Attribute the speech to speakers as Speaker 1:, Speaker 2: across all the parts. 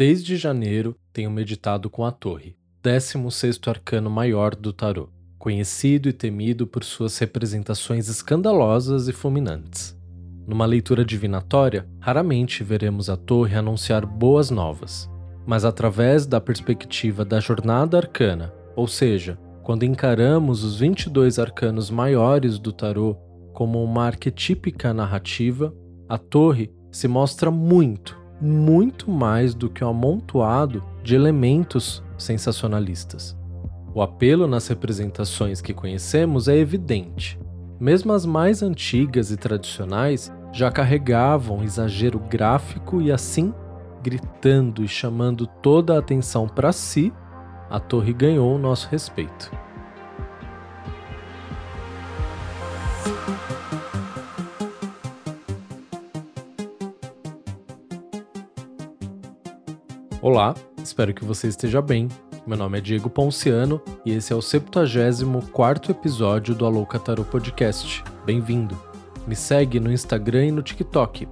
Speaker 1: Desde janeiro tenho meditado com a Torre, 16 arcano maior do tarô, conhecido e temido por suas representações escandalosas e fulminantes. Numa leitura divinatória, raramente veremos a Torre anunciar boas novas, mas através da perspectiva da jornada arcana, ou seja, quando encaramos os 22 arcanos maiores do tarô como uma arquetípica narrativa, a Torre se mostra muito, muito mais do que um amontoado de elementos sensacionalistas. O apelo nas representações que conhecemos é evidente. Mesmo as mais antigas e tradicionais já carregavam exagero gráfico e assim, gritando e chamando toda a atenção para si, a torre ganhou o nosso respeito. Olá, espero que você esteja bem. Meu nome é Diego Ponciano e esse é o 74 episódio do Alô Catarô Podcast. Bem-vindo! Me segue no Instagram e no TikTok,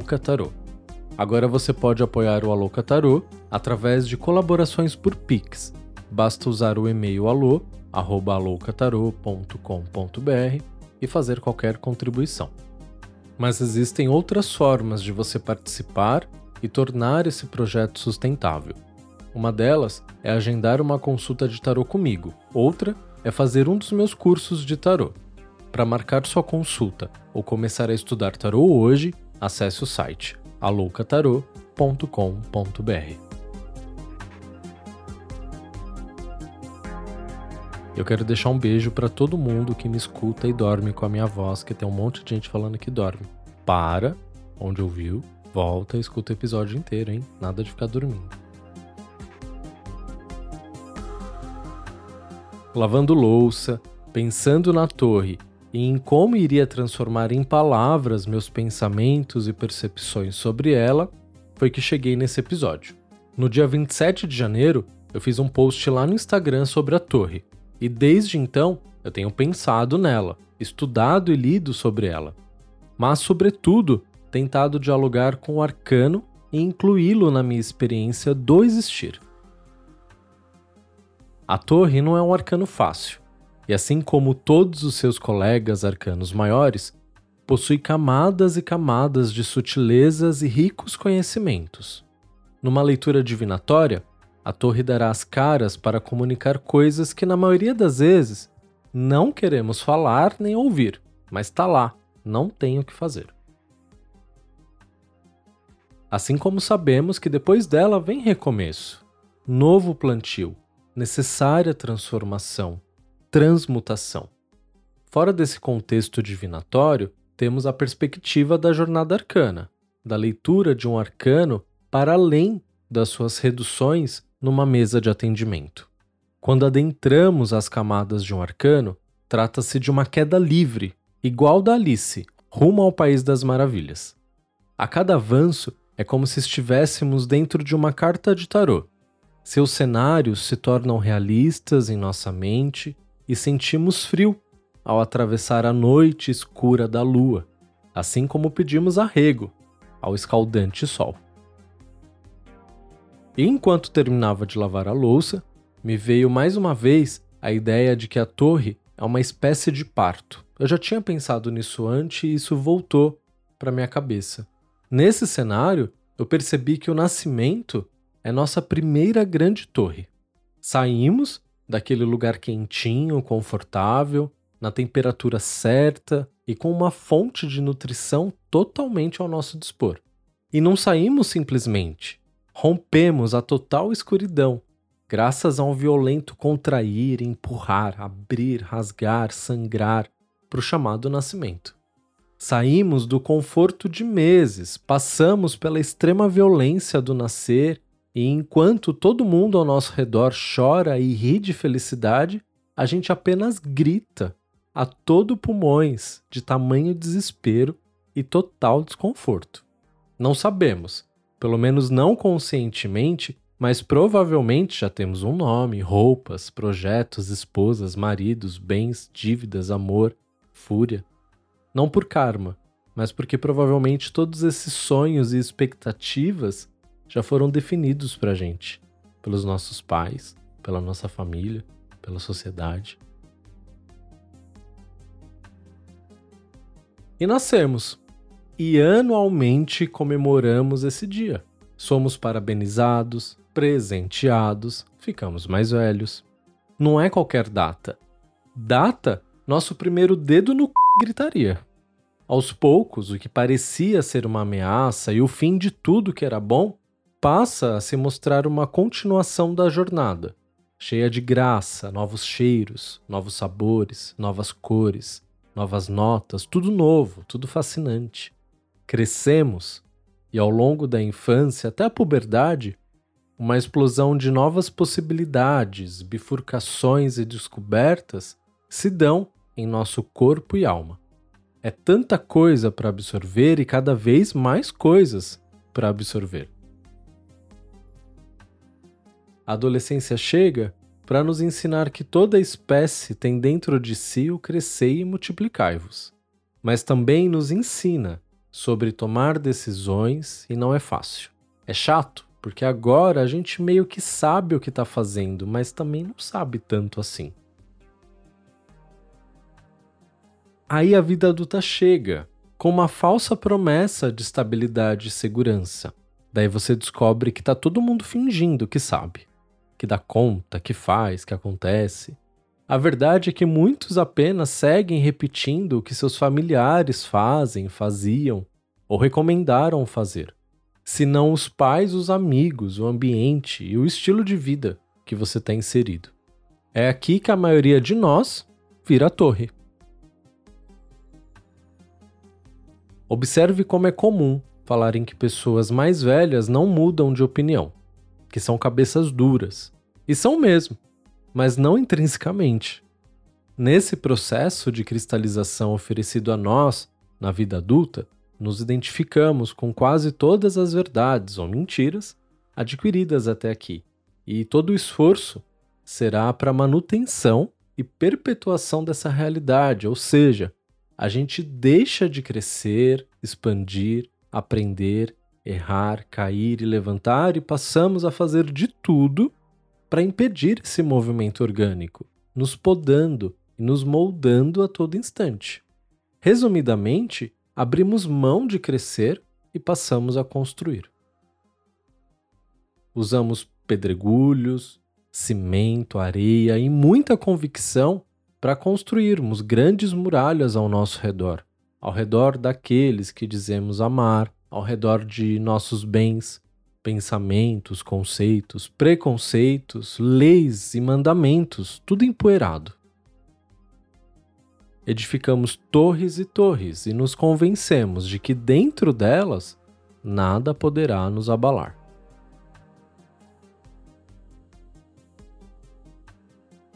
Speaker 1: Catarô. Agora você pode apoiar o Alô Catarô através de colaborações por Pix. Basta usar o e-mail alô, arroba e fazer qualquer contribuição. Mas existem outras formas de você participar e tornar esse projeto sustentável. Uma delas é agendar uma consulta de tarô comigo, outra é fazer um dos meus cursos de tarô. Para marcar sua consulta ou começar a estudar tarô hoje, acesse o site aloucatarô.com.br. Eu quero deixar um beijo para todo mundo que me escuta e dorme com a minha voz, que tem um monte de gente falando que dorme. Para, onde ouviu, Volta e escuta o episódio inteiro, hein? Nada de ficar dormindo. Lavando louça, pensando na torre e em como iria transformar em palavras meus pensamentos e percepções sobre ela, foi que cheguei nesse episódio. No dia 27 de janeiro, eu fiz um post lá no Instagram sobre a torre, e desde então eu tenho pensado nela, estudado e lido sobre ela. Mas, sobretudo, tentado dialogar com o arcano e incluí-lo na minha experiência do existir. A torre não é um arcano fácil, e assim como todos os seus colegas arcanos maiores, possui camadas e camadas de sutilezas e ricos conhecimentos. Numa leitura divinatória, a torre dará as caras para comunicar coisas que, na maioria das vezes, não queremos falar nem ouvir, mas está lá, não tem o que fazer. Assim como sabemos que depois dela vem recomeço, novo plantio, necessária transformação, transmutação. Fora desse contexto divinatório, temos a perspectiva da jornada arcana, da leitura de um arcano para além das suas reduções numa mesa de atendimento. Quando adentramos as camadas de um arcano, trata-se de uma queda livre, igual da Alice, rumo ao País das Maravilhas. A cada avanço, é como se estivéssemos dentro de uma carta de tarô. Seus cenários se tornam realistas em nossa mente e sentimos frio ao atravessar a noite escura da lua, assim como pedimos arrego ao escaldante sol. E enquanto terminava de lavar a louça, me veio mais uma vez a ideia de que a torre é uma espécie de parto. Eu já tinha pensado nisso antes e isso voltou para minha cabeça. Nesse cenário, eu percebi que o nascimento é nossa primeira grande torre. Saímos daquele lugar quentinho, confortável, na temperatura certa e com uma fonte de nutrição totalmente ao nosso dispor. E não saímos simplesmente. Rompemos a total escuridão, graças a um violento contrair, empurrar, abrir, rasgar, sangrar, para o chamado nascimento. Saímos do conforto de meses, passamos pela extrema violência do nascer, e enquanto todo mundo ao nosso redor chora e ri de felicidade, a gente apenas grita a todo pulmões de tamanho desespero e total desconforto. Não sabemos, pelo menos não conscientemente, mas provavelmente já temos um nome, roupas, projetos, esposas, maridos, bens, dívidas, amor, fúria não por karma, mas porque provavelmente todos esses sonhos e expectativas já foram definidos para a gente, pelos nossos pais, pela nossa família, pela sociedade. E nascemos. E anualmente comemoramos esse dia. Somos parabenizados, presenteados, ficamos mais velhos. Não é qualquer data. Data, nosso primeiro dedo no c... gritaria. Aos poucos, o que parecia ser uma ameaça e o fim de tudo que era bom passa a se mostrar uma continuação da jornada, cheia de graça, novos cheiros, novos sabores, novas cores, novas notas, tudo novo, tudo fascinante. Crescemos e ao longo da infância até a puberdade, uma explosão de novas possibilidades, bifurcações e descobertas se dão em nosso corpo e alma. É tanta coisa para absorver e cada vez mais coisas para absorver. A adolescência chega para nos ensinar que toda espécie tem dentro de si o crescer e multiplicai-vos. Mas também nos ensina sobre tomar decisões e não é fácil. É chato, porque agora a gente meio que sabe o que está fazendo, mas também não sabe tanto assim. Aí a vida adulta chega, com uma falsa promessa de estabilidade e segurança. Daí você descobre que está todo mundo fingindo que sabe que dá conta, que faz, que acontece. A verdade é que muitos apenas seguem repetindo o que seus familiares fazem, faziam ou recomendaram fazer, se não os pais, os amigos, o ambiente e o estilo de vida que você está inserido. É aqui que a maioria de nós vira a torre. Observe como é comum falar em que pessoas mais velhas não mudam de opinião que são cabeças duras. E são mesmo, mas não intrinsecamente. Nesse processo de cristalização oferecido a nós, na vida adulta, nos identificamos com quase todas as verdades ou mentiras adquiridas até aqui, e todo o esforço será para manutenção e perpetuação dessa realidade, ou seja, a gente deixa de crescer, expandir, aprender errar, cair e levantar, e passamos a fazer de tudo para impedir esse movimento orgânico, nos podando e nos moldando a todo instante. Resumidamente, abrimos mão de crescer e passamos a construir. Usamos pedregulhos, cimento, areia e muita convicção para construirmos grandes muralhas ao nosso redor, ao redor daqueles que dizemos amar, ao redor de nossos bens, pensamentos, conceitos, preconceitos, leis e mandamentos, tudo empoeirado. Edificamos torres e torres e nos convencemos de que dentro delas nada poderá nos abalar.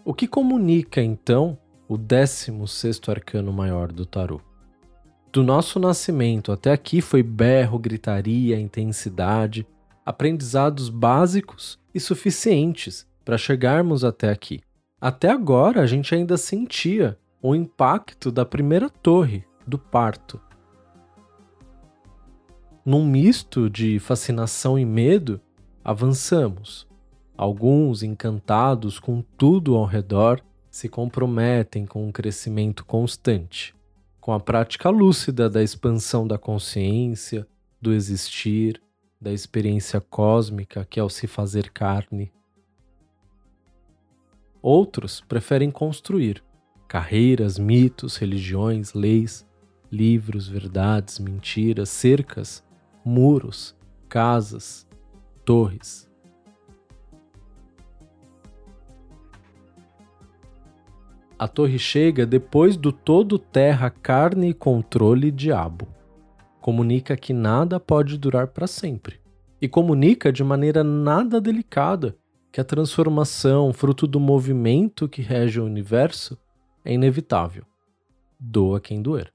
Speaker 1: O que comunica então o 16 sexto arcano maior do tarô? Do nosso nascimento até aqui foi berro, gritaria, intensidade, aprendizados básicos e suficientes para chegarmos até aqui. Até agora a gente ainda sentia o impacto da primeira torre, do parto. Num misto de fascinação e medo, avançamos. Alguns, encantados com tudo ao redor, se comprometem com um crescimento constante com a prática lúcida da expansão da consciência, do existir, da experiência cósmica que é o se fazer carne. Outros preferem construir carreiras, mitos, religiões, leis, livros, verdades, mentiras, cercas, muros, casas, torres. A torre chega depois do todo terra, carne e controle diabo. Comunica que nada pode durar para sempre. E comunica de maneira nada delicada que a transformação, fruto do movimento que rege o universo, é inevitável. Doa quem doer.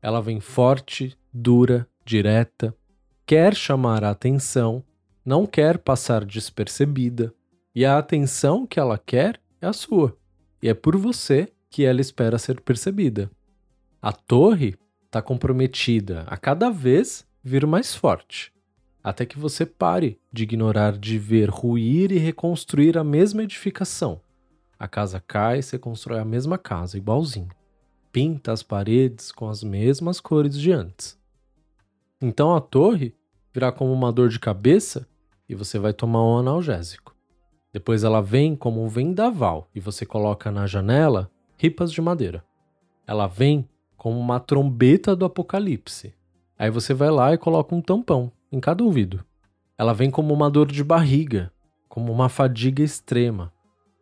Speaker 1: Ela vem forte, dura, direta, quer chamar a atenção, não quer passar despercebida, e a atenção que ela quer é a sua e é por você que ela espera ser percebida. A torre está comprometida a cada vez vir mais forte, até que você pare de ignorar de ver ruir e reconstruir a mesma edificação. A casa cai, você constrói a mesma casa, igualzinho. Pinta as paredes com as mesmas cores de antes. Então a torre virá como uma dor de cabeça e você vai tomar um analgésico. Depois ela vem como um vendaval e você coloca na janela ripas de madeira. Ela vem como uma trombeta do apocalipse. Aí você vai lá e coloca um tampão em cada ouvido. Ela vem como uma dor de barriga, como uma fadiga extrema.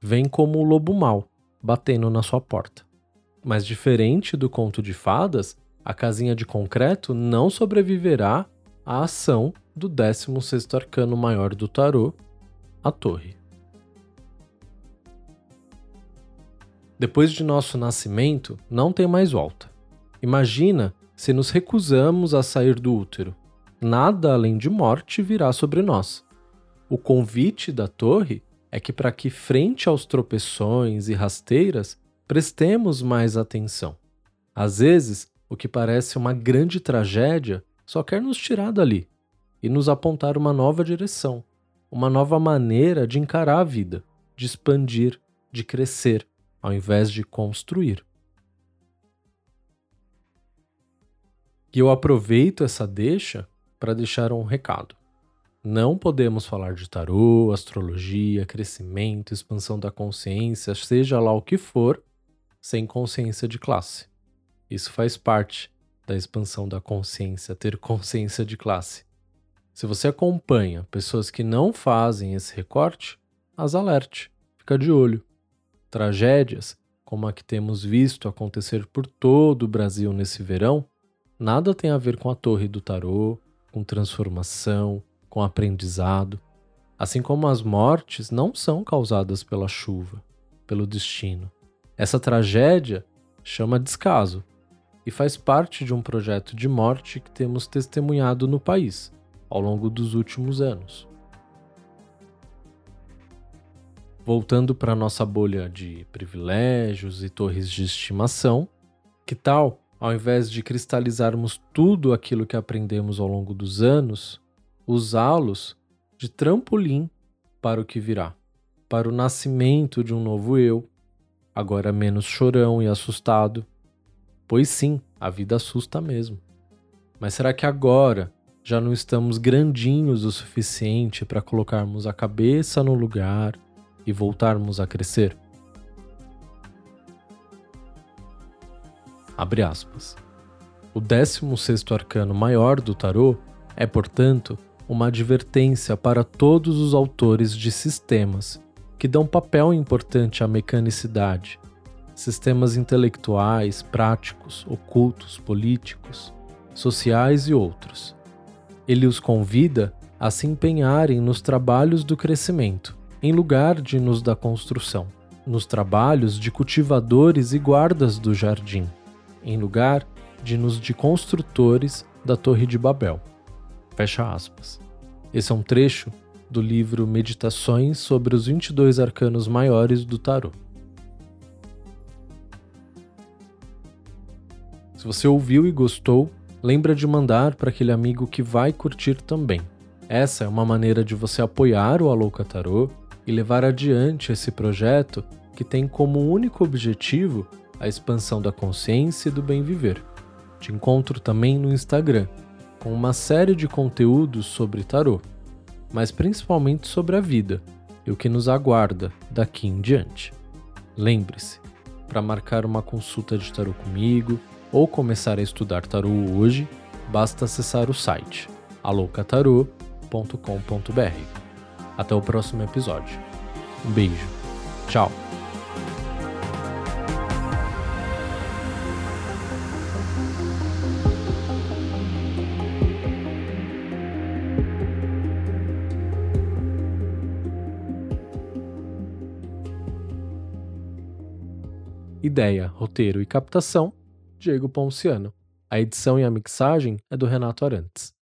Speaker 1: Vem como o lobo mau, batendo na sua porta. Mas diferente do conto de fadas, a casinha de concreto não sobreviverá à ação do 16º arcano maior do tarô, a torre. Depois de nosso nascimento, não tem mais volta. Imagina se nos recusamos a sair do útero. Nada além de morte virá sobre nós. O convite da torre é que, para que, frente aos tropeções e rasteiras, prestemos mais atenção. Às vezes, o que parece uma grande tragédia só quer nos tirar dali e nos apontar uma nova direção, uma nova maneira de encarar a vida, de expandir, de crescer, ao invés de construir. E eu aproveito essa deixa para deixar um recado. Não podemos falar de tarô, astrologia, crescimento, expansão da consciência, seja lá o que for, sem consciência de classe. Isso faz parte da expansão da consciência, ter consciência de classe. Se você acompanha pessoas que não fazem esse recorte, as alerte, fica de olho tragédias, como a que temos visto acontecer por todo o Brasil nesse verão, nada tem a ver com a torre do tarô, com transformação, com aprendizado. Assim como as mortes não são causadas pela chuva, pelo destino. Essa tragédia chama descaso e faz parte de um projeto de morte que temos testemunhado no país ao longo dos últimos anos. Voltando para nossa bolha de privilégios e torres de estimação, que tal, ao invés de cristalizarmos tudo aquilo que aprendemos ao longo dos anos, usá-los de trampolim para o que virá, para o nascimento de um novo eu, agora menos chorão e assustado? Pois sim, a vida assusta mesmo. Mas será que agora já não estamos grandinhos o suficiente para colocarmos a cabeça no lugar e voltarmos a crescer? Abre aspas. O 16 arcano maior do tarô é, portanto, uma advertência para todos os autores de sistemas que dão papel importante à mecanicidade, sistemas intelectuais, práticos, ocultos, políticos, sociais e outros. Ele os convida a se empenharem nos trabalhos do crescimento, em lugar de nos da construção, nos trabalhos de cultivadores e guardas do jardim, em lugar de nos de construtores da Torre de Babel. Fecha aspas. Esse é um trecho do livro Meditações sobre os 22 arcanos maiores do tarô. Se você ouviu e gostou, lembra de mandar para aquele amigo que vai curtir também. Essa é uma maneira de você apoiar o Alouca Tarô e levar adiante esse projeto que tem como único objetivo a expansão da consciência e do bem viver. Te encontro também no Instagram, com uma série de conteúdos sobre tarô, mas principalmente sobre a vida e o que nos aguarda daqui em diante. Lembre-se, para marcar uma consulta de tarô comigo ou começar a estudar tarô hoje, basta acessar o site alocatarô.com.br. Até o próximo episódio. Um beijo. Tchau. Ideia, roteiro e captação: Diego Ponciano. A edição e a mixagem é do Renato Arantes.